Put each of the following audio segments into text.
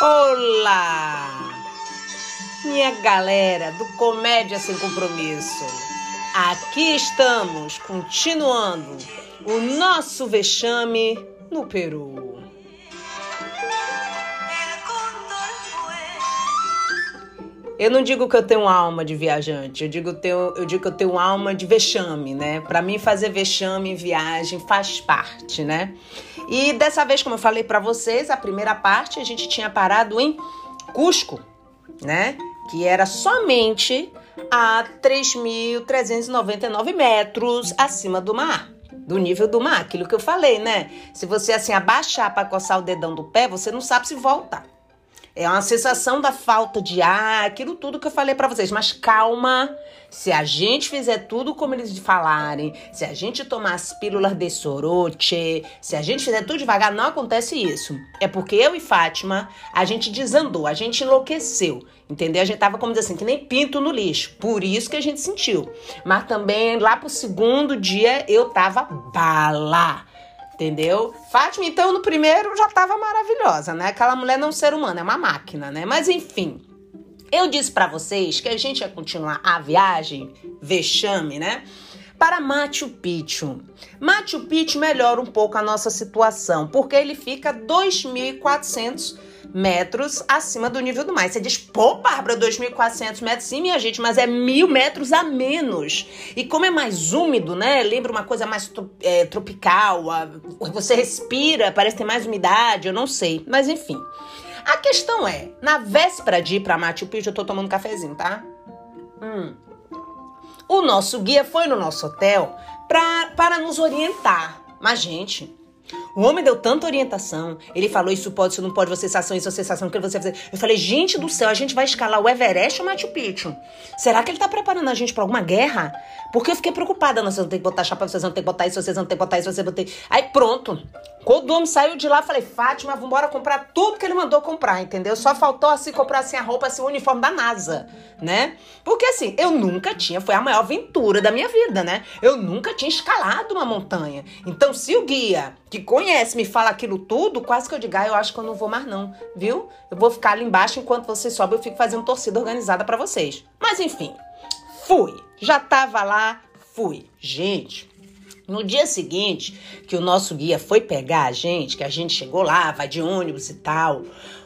Olá! Minha galera do Comédia Sem Compromisso. Aqui estamos, continuando o nosso vexame no Peru. Eu não digo que eu tenho alma de viajante, eu digo, tenho, eu digo que eu tenho alma de vexame, né? Para mim, fazer vexame em viagem faz parte, né? E dessa vez, como eu falei para vocês, a primeira parte a gente tinha parado em Cusco, né? Que era somente a 3.399 metros acima do mar, do nível do mar. Aquilo que eu falei, né? Se você assim abaixar para coçar o dedão do pé, você não sabe se voltar. É uma sensação da falta de ar, aquilo tudo que eu falei para vocês. Mas calma, se a gente fizer tudo como eles falarem, se a gente tomar as pílulas de soroche, se a gente fizer tudo devagar, não acontece isso. É porque eu e Fátima, a gente desandou, a gente enlouqueceu, entendeu? A gente tava, como dizer assim, que nem pinto no lixo. Por isso que a gente sentiu. Mas também, lá pro segundo dia, eu tava bala. Entendeu? Fátima, então, no primeiro já tava maravilhosa, né? Aquela mulher não é um ser humano, é uma máquina, né? Mas enfim, eu disse para vocês que a gente ia continuar a viagem, vexame, né? Para Machu Picchu. Machu Picchu melhora um pouco a nossa situação, porque ele fica 2.400 metros acima do nível do mar. Você diz, pô, Bárbara, 2.400 metros, sim, minha gente, mas é mil metros a menos. E como é mais úmido, né? Lembra uma coisa mais é, tropical, a, você respira, parece ter mais umidade, eu não sei. Mas enfim. A questão é, na véspera de ir pra Machu Picchu, eu tô tomando um cafezinho, tá? Hum. O nosso guia foi no nosso hotel pra, para nos orientar. Mas, gente, o homem deu tanta orientação. Ele falou: Isso pode, isso não pode, você sensação, isso é sensação, o que você fazer. Eu falei: Gente do céu, a gente vai escalar o Everest ou Machu Picchu? Será que ele tá preparando a gente pra alguma guerra? Porque eu fiquei preocupada. Não, vocês vão ter que botar chapa, vocês vão ter que botar isso, vocês vão ter que botar isso, vocês vão ter. Aí pronto. Quando o homem saiu de lá, falei: Fátima, vambora comprar tudo que ele mandou comprar, entendeu? Só faltou assim comprar assim a roupa, assim, o uniforme da NASA, né? Porque assim, eu nunca tinha, foi a maior aventura da minha vida, né? Eu nunca tinha escalado uma montanha. Então, se o guia que conhece me fala aquilo tudo, quase que eu diga, ah, eu acho que eu não vou mais não, viu? Eu vou ficar ali embaixo enquanto vocês sobem, eu fico fazendo torcida organizada para vocês. Mas enfim, fui. Já tava lá, fui. Gente, no dia seguinte, que o nosso guia foi pegar a gente, que a gente chegou lá, vai de ônibus e tal,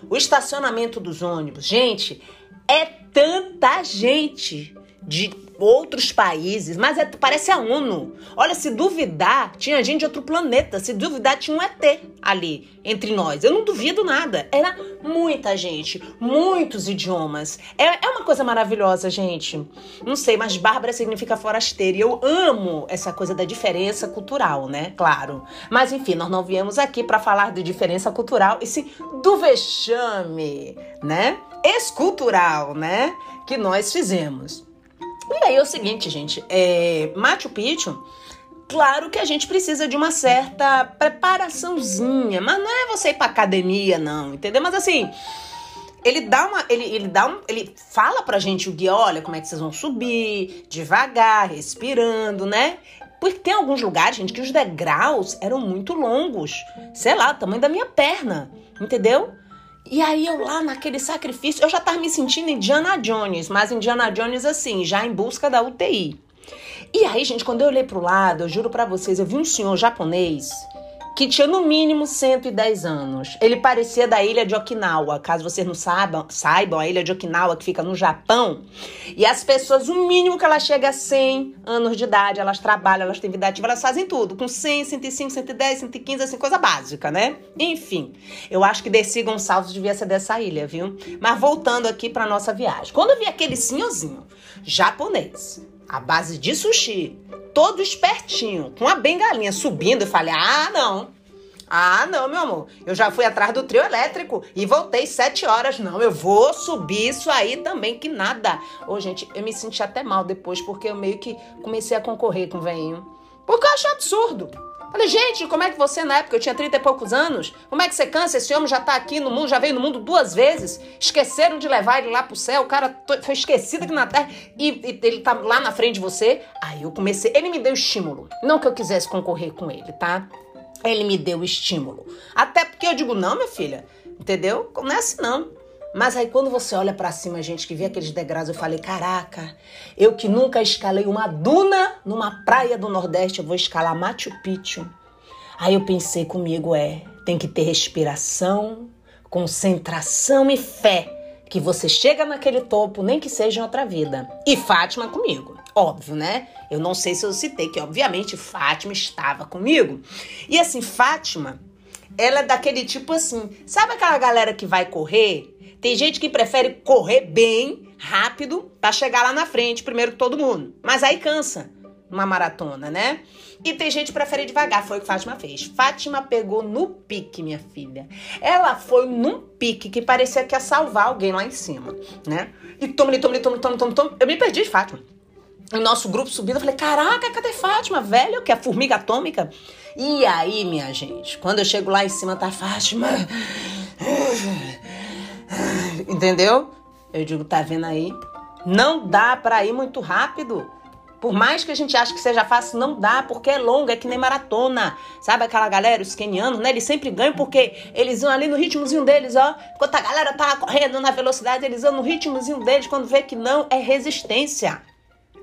o estacionamento dos ônibus, gente, é tanta gente de outros países, mas é, parece a ONU. Olha, se duvidar, tinha gente de outro planeta. Se duvidar, tinha um ET ali entre nós. Eu não duvido nada. Era muita gente, muitos idiomas. É, é uma coisa maravilhosa, gente. Não sei, mas Bárbara significa forasteira. E eu amo essa coisa da diferença cultural, né? Claro. Mas enfim, nós não viemos aqui para falar de diferença cultural, e sim do vexame, né? Escultural, né? Que nós fizemos. E aí é o seguinte, gente, é, Machu Picchu, claro que a gente precisa de uma certa preparaçãozinha, mas não é você ir pra academia, não, entendeu? Mas assim, ele dá uma. Ele, ele dá um. Ele fala pra gente o guia, olha como é que vocês vão subir, devagar, respirando, né? Porque tem alguns lugares, gente, que os degraus eram muito longos. Sei lá, o tamanho da minha perna, entendeu? E aí eu lá naquele sacrifício, eu já tava me sentindo Indiana Jones, mas Indiana Jones assim, já em busca da UTI. E aí, gente, quando eu olhei pro lado, eu juro para vocês, eu vi um senhor japonês que tinha no mínimo 110 anos. Ele parecia da ilha de Okinawa. Caso vocês não saibam, saibam, a ilha de Okinawa que fica no Japão. E as pessoas, o mínimo que elas chegam a 100 anos de idade, elas trabalham, elas têm vida ativa, elas fazem tudo. Com 100, 105, 110, 115, assim, coisa básica, né? Enfim, eu acho que Desi Gonçalves devia ser dessa ilha, viu? Mas voltando aqui pra nossa viagem. Quando eu vi aquele senhorzinho japonês, à base de sushi, todo espertinho, com a bengalinha subindo. Eu falei: ah, não. Ah, não, meu amor. Eu já fui atrás do trio elétrico e voltei sete horas. Não, eu vou subir isso aí também, que nada. Ô, gente, eu me senti até mal depois, porque eu meio que comecei a concorrer com o veinho. Porque eu achei absurdo. Falei, gente, como é que você, na época, eu tinha 30 e poucos anos, como é que você cansa? Esse homem já tá aqui no mundo, já veio no mundo duas vezes. Esqueceram de levar ele lá pro céu, o cara foi esquecido aqui na terra e, e ele tá lá na frente de você. Aí eu comecei, ele me deu estímulo. Não que eu quisesse concorrer com ele, tá? Ele me deu estímulo. Até porque eu digo, não, minha filha, Entendeu? Não é assim, não. Mas aí quando você olha para cima, gente, que vê aqueles degraus, eu falei, caraca, eu que nunca escalei uma duna numa praia do Nordeste, eu vou escalar Machu Picchu. Aí eu pensei comigo, é, tem que ter respiração, concentração e fé que você chega naquele topo, nem que seja em outra vida. E Fátima comigo. Óbvio, né? Eu não sei se eu citei que, obviamente, Fátima estava comigo. E assim, Fátima, ela é daquele tipo assim, sabe aquela galera que vai correr tem gente que prefere correr bem, rápido, para chegar lá na frente, primeiro que todo mundo. Mas aí cansa uma maratona, né? E tem gente que prefere devagar, foi o que Fátima fez. Fátima pegou no pique, minha filha. Ela foi num pique que parecia que ia salvar alguém lá em cima, né? E toma, toma, toma, toma, toma, toma. Eu me perdi de Fátima. O nosso grupo subindo, eu falei: caraca, cadê Fátima? Velho, que é a formiga atômica. E aí, minha gente, quando eu chego lá em cima, tá Fátima. Entendeu? Eu digo, tá vendo aí? Não dá para ir muito rápido. Por mais que a gente ache que seja fácil, não dá, porque é longa, é que nem maratona. Sabe aquela galera, os kenianos, né? Eles sempre ganham porque eles vão ali no ritmozinho deles, ó. Enquanto a galera tá correndo na velocidade, eles vão no ritmozinho deles. Quando vê que não, é resistência.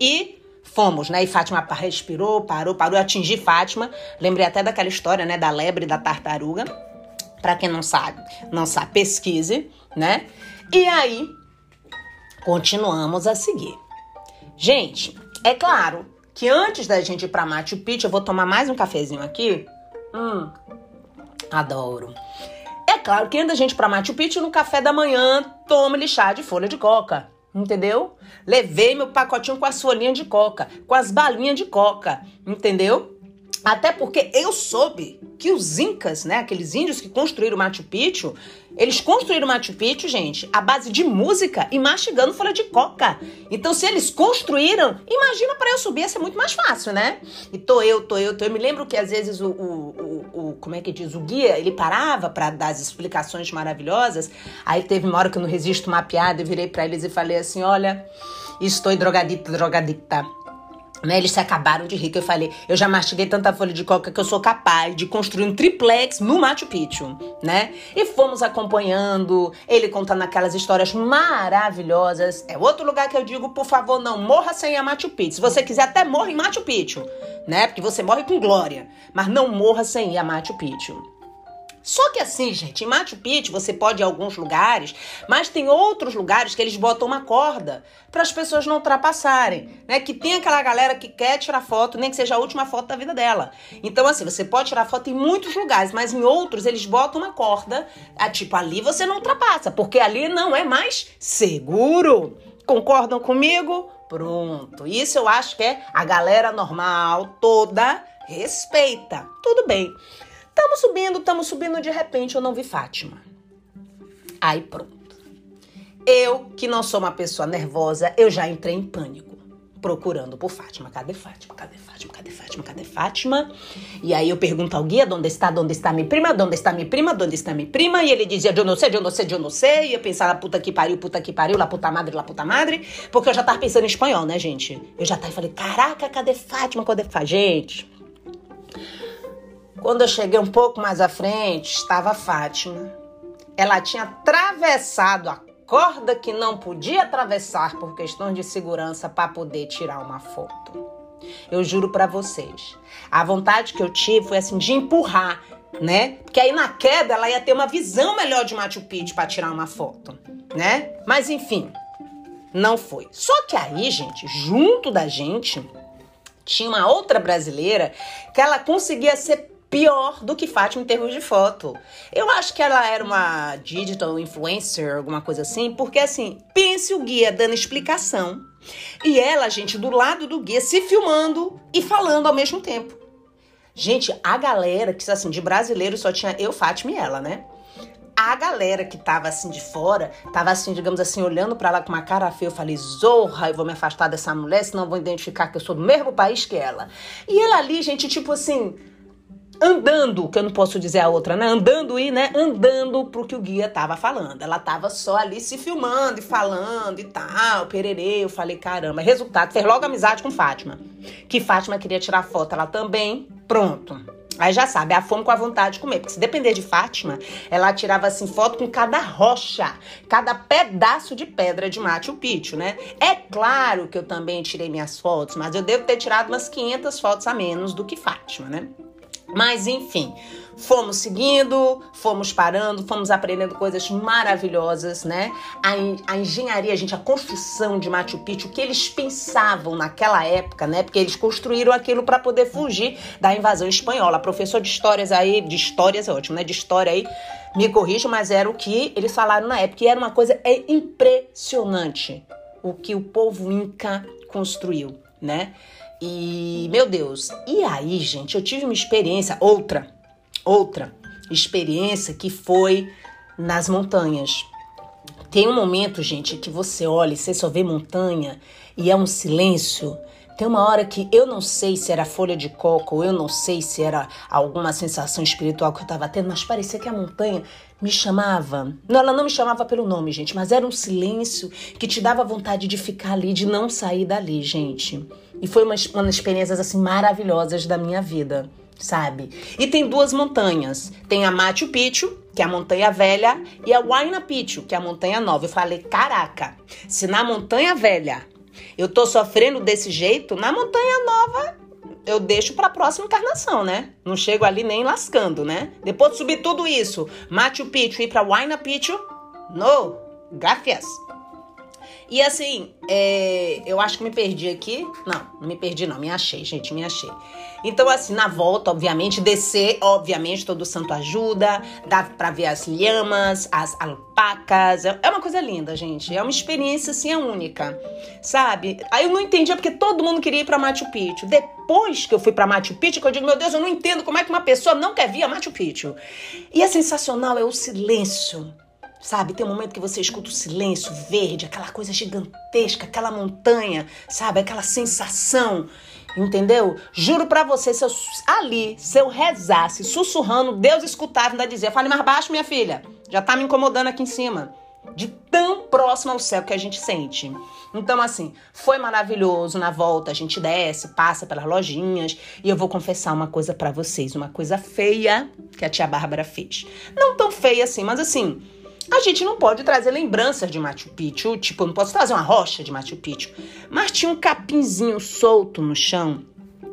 E fomos, né? E Fátima respirou, parou, parou, atingir Fátima. Lembrei até daquela história, né? Da lebre da tartaruga. Para quem não sabe, não sabe, pesquise, né? E aí, continuamos a seguir. Gente, é claro que antes da gente ir para Machu Picchu, eu vou tomar mais um cafezinho aqui. Hum, adoro. É claro que antes da gente ir pra Machu Picchu, no café da manhã, tome chá de folha de coca. Entendeu? Levei meu pacotinho com as folhinhas de coca, com as balinhas de coca. Entendeu? Até porque eu soube que os incas, né, aqueles índios que construíram Machu Picchu, eles construíram Machu Picchu, gente, à base de música e mastigando folha de coca. Então, se eles construíram, imagina para eu subir ia ser muito mais fácil, né? E tô eu, tô eu, tô eu. Me lembro que às vezes o, o, o, como é que diz, o guia, ele parava para dar as explicações maravilhosas. Aí teve uma hora que eu não resisto uma piada, eu virei para eles e falei assim: olha, estou drogadita, drogadita. Né, eles se acabaram de rir, que eu falei, eu já mastiguei tanta folha de coca que eu sou capaz de construir um triplex no Machu Picchu, né? E fomos acompanhando, ele contando aquelas histórias maravilhosas. É outro lugar que eu digo, por favor, não morra sem a Machu Picchu. Se você quiser, até morra em Machu Picchu, né? Porque você morre com glória, mas não morra sem ir a Machu Picchu. Só que assim, gente, em Machu Picchu você pode ir a alguns lugares, mas tem outros lugares que eles botam uma corda para as pessoas não ultrapassarem, né? Que tem aquela galera que quer tirar foto, nem que seja a última foto da vida dela. Então assim, você pode tirar foto em muitos lugares, mas em outros eles botam uma corda, a, tipo ali você não ultrapassa, porque ali não é mais seguro. Concordam comigo? Pronto. Isso eu acho que é a galera normal toda respeita. Tudo bem. Estamos subindo, estamos subindo, de repente eu não vi Fátima. Aí pronto. Eu, que não sou uma pessoa nervosa, eu já entrei em pânico, procurando por Fátima. Cadê Fátima? Cadê Fátima? Cadê Fátima? Cadê Fátima? E aí eu pergunto ao guia, onde está, onde está minha prima? Onde está minha prima? Onde está minha prima? E ele dizia, eu não sei, eu não sei, eu não sei. E eu pensava, puta que pariu, puta que pariu, lá puta madre, lá puta madre. Porque eu já tava pensando em espanhol, né, gente? Eu já tava e falei, caraca, cadê Fátima? Cadê Fátima? Gente, quando eu cheguei um pouco mais à frente, estava Fátima. Ela tinha atravessado a corda que não podia atravessar por questões de segurança para poder tirar uma foto. Eu juro para vocês, a vontade que eu tive foi assim de empurrar, né? Porque aí na queda ela ia ter uma visão melhor de Machu Picchu para tirar uma foto, né? Mas enfim, não foi. Só que aí, gente, junto da gente, tinha uma outra brasileira que ela conseguia ser pior do que Fátima em termos de foto. Eu acho que ela era uma digital influencer, alguma coisa assim, porque assim, pense o guia dando explicação e ela, gente, do lado do guia se filmando e falando ao mesmo tempo. Gente, a galera que assim de brasileiro só tinha eu, Fátima e ela, né? A galera que tava assim de fora, tava assim, digamos assim, olhando para ela com uma cara feia. Eu falei, zorra, eu vou me afastar dessa mulher, senão vou identificar que eu sou do mesmo país que ela. E ela ali, gente, tipo assim, andando, que eu não posso dizer a outra, né? Andando e, né? Andando pro que o guia tava falando. Ela tava só ali se filmando e falando e tal, pererê. Eu falei, caramba. Resultado, fez logo amizade com Fátima. Que Fátima queria tirar foto, ela também. Pronto. Aí já sabe, a fome com a vontade de comer. Porque se depender de Fátima, ela tirava assim foto com cada rocha, cada pedaço de pedra de Machu Picchu, né? É claro que eu também tirei minhas fotos, mas eu devo ter tirado umas 500 fotos a menos do que Fátima, né? Mas enfim, fomos seguindo, fomos parando, fomos aprendendo coisas maravilhosas, né? A, a, engenharia, gente, a construção de Machu Picchu, o que eles pensavam naquela época, né? Porque eles construíram aquilo para poder fugir da invasão espanhola. Professor de histórias aí, de histórias é ótimo, né? De história aí, me corrijo, mas era o que eles falaram na época. E era uma coisa é impressionante o que o povo inca construiu, né? E, meu Deus, e aí, gente, eu tive uma experiência, outra, outra experiência que foi nas montanhas. Tem um momento, gente, que você olha e você só vê montanha e é um silêncio. Tem uma hora que eu não sei se era folha de coco, eu não sei se era alguma sensação espiritual que eu estava tendo, mas parecia que a montanha me chamava. Não, ela não me chamava pelo nome, gente, mas era um silêncio que te dava vontade de ficar ali, de não sair dali, gente. E foi uma, uma das experiências assim maravilhosas da minha vida, sabe? E tem duas montanhas. Tem a Machu Picchu, que é a montanha velha, e a Huayna Picchu, que é a montanha nova. Eu falei, caraca, se na montanha velha eu tô sofrendo desse jeito, na montanha nova eu deixo para a próxima encarnação, né? Não chego ali nem lascando, né? Depois de subir tudo isso, Machu Picchu e para Huayna Picchu, no, gracias. E assim, é, eu acho que me perdi aqui. Não, não me perdi, não. Me achei, gente, me achei. Então, assim, na volta, obviamente, descer, obviamente, todo santo ajuda. Dá pra ver as lhamas, as alpacas. É, é uma coisa linda, gente. É uma experiência, assim, é única. Sabe? Aí eu não entendia porque todo mundo queria ir pra Machu Picchu. Depois que eu fui pra Machu Picchu, que eu digo, meu Deus, eu não entendo como é que uma pessoa não quer vir a Machu Picchu. E é sensacional, é o silêncio Sabe, tem um momento que você escuta o silêncio verde, aquela coisa gigantesca, aquela montanha, sabe, aquela sensação, entendeu? Juro para você, se eu, ali, se eu rezasse, sussurrando, Deus escutava ainda dizia, fale mais baixo, minha filha, já tá me incomodando aqui em cima. De tão próximo ao céu que a gente sente. Então, assim, foi maravilhoso. Na volta, a gente desce, passa pelas lojinhas. E eu vou confessar uma coisa para vocês: uma coisa feia que a tia Bárbara fez. Não tão feia assim, mas assim, a gente não pode trazer lembranças de Machu Picchu, tipo, eu não posso trazer uma rocha de Machu Picchu, mas tinha um capinzinho solto no chão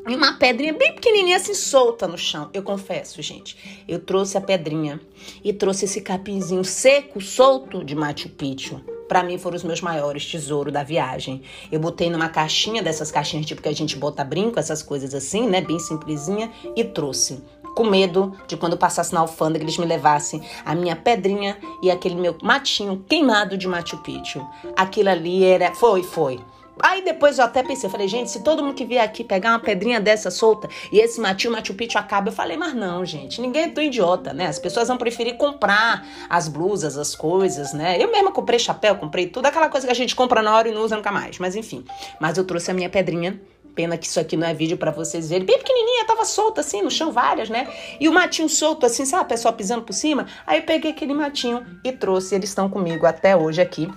e uma pedrinha bem pequenininha assim solta no chão. Eu confesso, gente, eu trouxe a pedrinha e trouxe esse capinzinho seco, solto de Machu Picchu. Para mim foram os meus maiores tesouros da viagem. Eu botei numa caixinha dessas caixinhas tipo que a gente bota brinco, essas coisas assim, né, bem simplesinha e trouxe com medo de quando passasse na alfândega eles me levassem a minha pedrinha e aquele meu matinho queimado de Machu Picchu. Aquilo ali era. Foi, foi. Aí depois eu até pensei, eu falei, gente, se todo mundo que vier aqui pegar uma pedrinha dessa solta e esse matinho Machu Picchu acaba, eu falei, mas não, gente, ninguém é tão idiota, né? As pessoas vão preferir comprar as blusas, as coisas, né? Eu mesma comprei chapéu, comprei tudo, aquela coisa que a gente compra na hora e não usa nunca mais, mas enfim. Mas eu trouxe a minha pedrinha Pena que isso aqui não é vídeo para vocês verem. Bem pequenininha, tava solta assim, no chão várias, né? E o matinho solto assim, sabe? A pessoa pisando por cima. Aí eu peguei aquele matinho e trouxe. Eles estão comigo até hoje aqui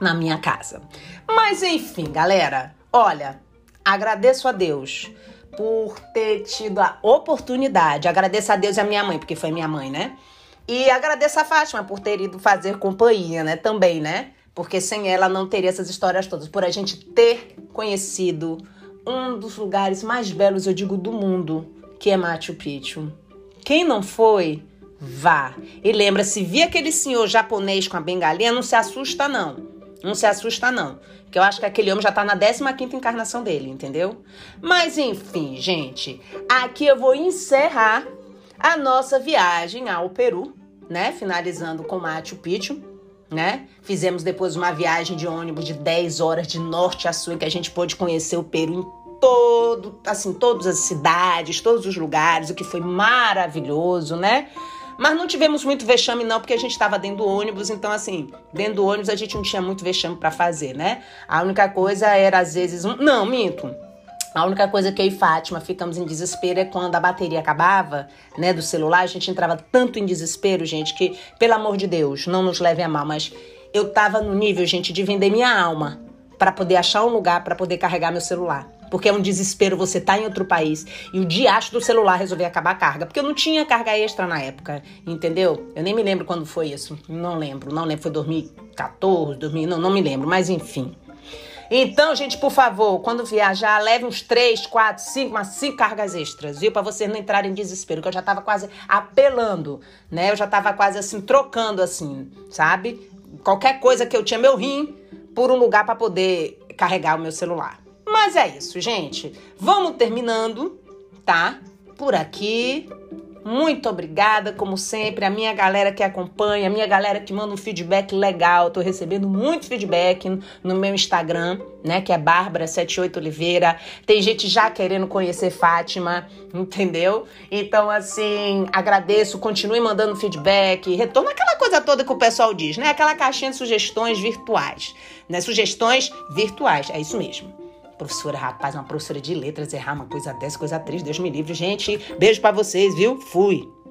na minha casa. Mas enfim, galera, olha, agradeço a Deus por ter tido a oportunidade. Agradeço a Deus e a minha mãe, porque foi minha mãe, né? E agradeço a Fátima por ter ido fazer companhia, né? Também, né? Porque sem ela não teria essas histórias todas. Por a gente ter conhecido um dos lugares mais belos, eu digo, do mundo, que é Machu Picchu. Quem não foi, vá. E lembra, se vir aquele senhor japonês com a bengalinha, não se assusta não. Não se assusta não. Que eu acho que aquele homem já tá na 15ª encarnação dele, entendeu? Mas enfim, gente, aqui eu vou encerrar a nossa viagem ao Peru, né? Finalizando com Machu Picchu né? Fizemos depois uma viagem de ônibus de 10 horas de norte a sul, que a gente pôde conhecer o Peru em todo, assim, todas as cidades, todos os lugares, o que foi maravilhoso, né? Mas não tivemos muito vexame não, porque a gente estava dentro do ônibus, então assim, dentro do ônibus a gente não tinha muito vexame para fazer, né? A única coisa era às vezes um, não, minto. A única coisa que eu e Fátima ficamos em desespero é quando a bateria acabava, né, do celular. A gente entrava tanto em desespero, gente, que, pelo amor de Deus, não nos leve a mal, mas eu tava no nível, gente, de vender minha alma para poder achar um lugar para poder carregar meu celular. porque é um desespero você tá em outro país e o diacho do celular resolver acabar a carga, porque eu não tinha carga extra na época, entendeu? Eu nem me lembro quando foi isso, não lembro, não lembro, foi 2014, 2000, não, não me lembro, mas enfim. Então, gente, por favor, quando viajar, leve uns três, quatro, cinco, umas cinco cargas extras, viu? Para vocês não entrarem em desespero, que eu já tava quase apelando, né? Eu já tava quase assim, trocando assim, sabe? Qualquer coisa que eu tinha, meu rim, por um lugar para poder carregar o meu celular. Mas é isso, gente. Vamos terminando, tá? Por aqui. Muito obrigada, como sempre, a minha galera que acompanha, a minha galera que manda um feedback legal. Tô recebendo muito feedback no meu Instagram, né? Que é Bárbara78 Oliveira. Tem gente já querendo conhecer Fátima, entendeu? Então, assim, agradeço, continue mandando feedback, retorno aquela coisa toda que o pessoal diz, né? Aquela caixinha de sugestões virtuais, né? Sugestões virtuais, é isso mesmo professora, rapaz, uma professora de letras errar uma coisa dessa, coisa triste, Deus me livre. Gente, beijo para vocês, viu? Fui.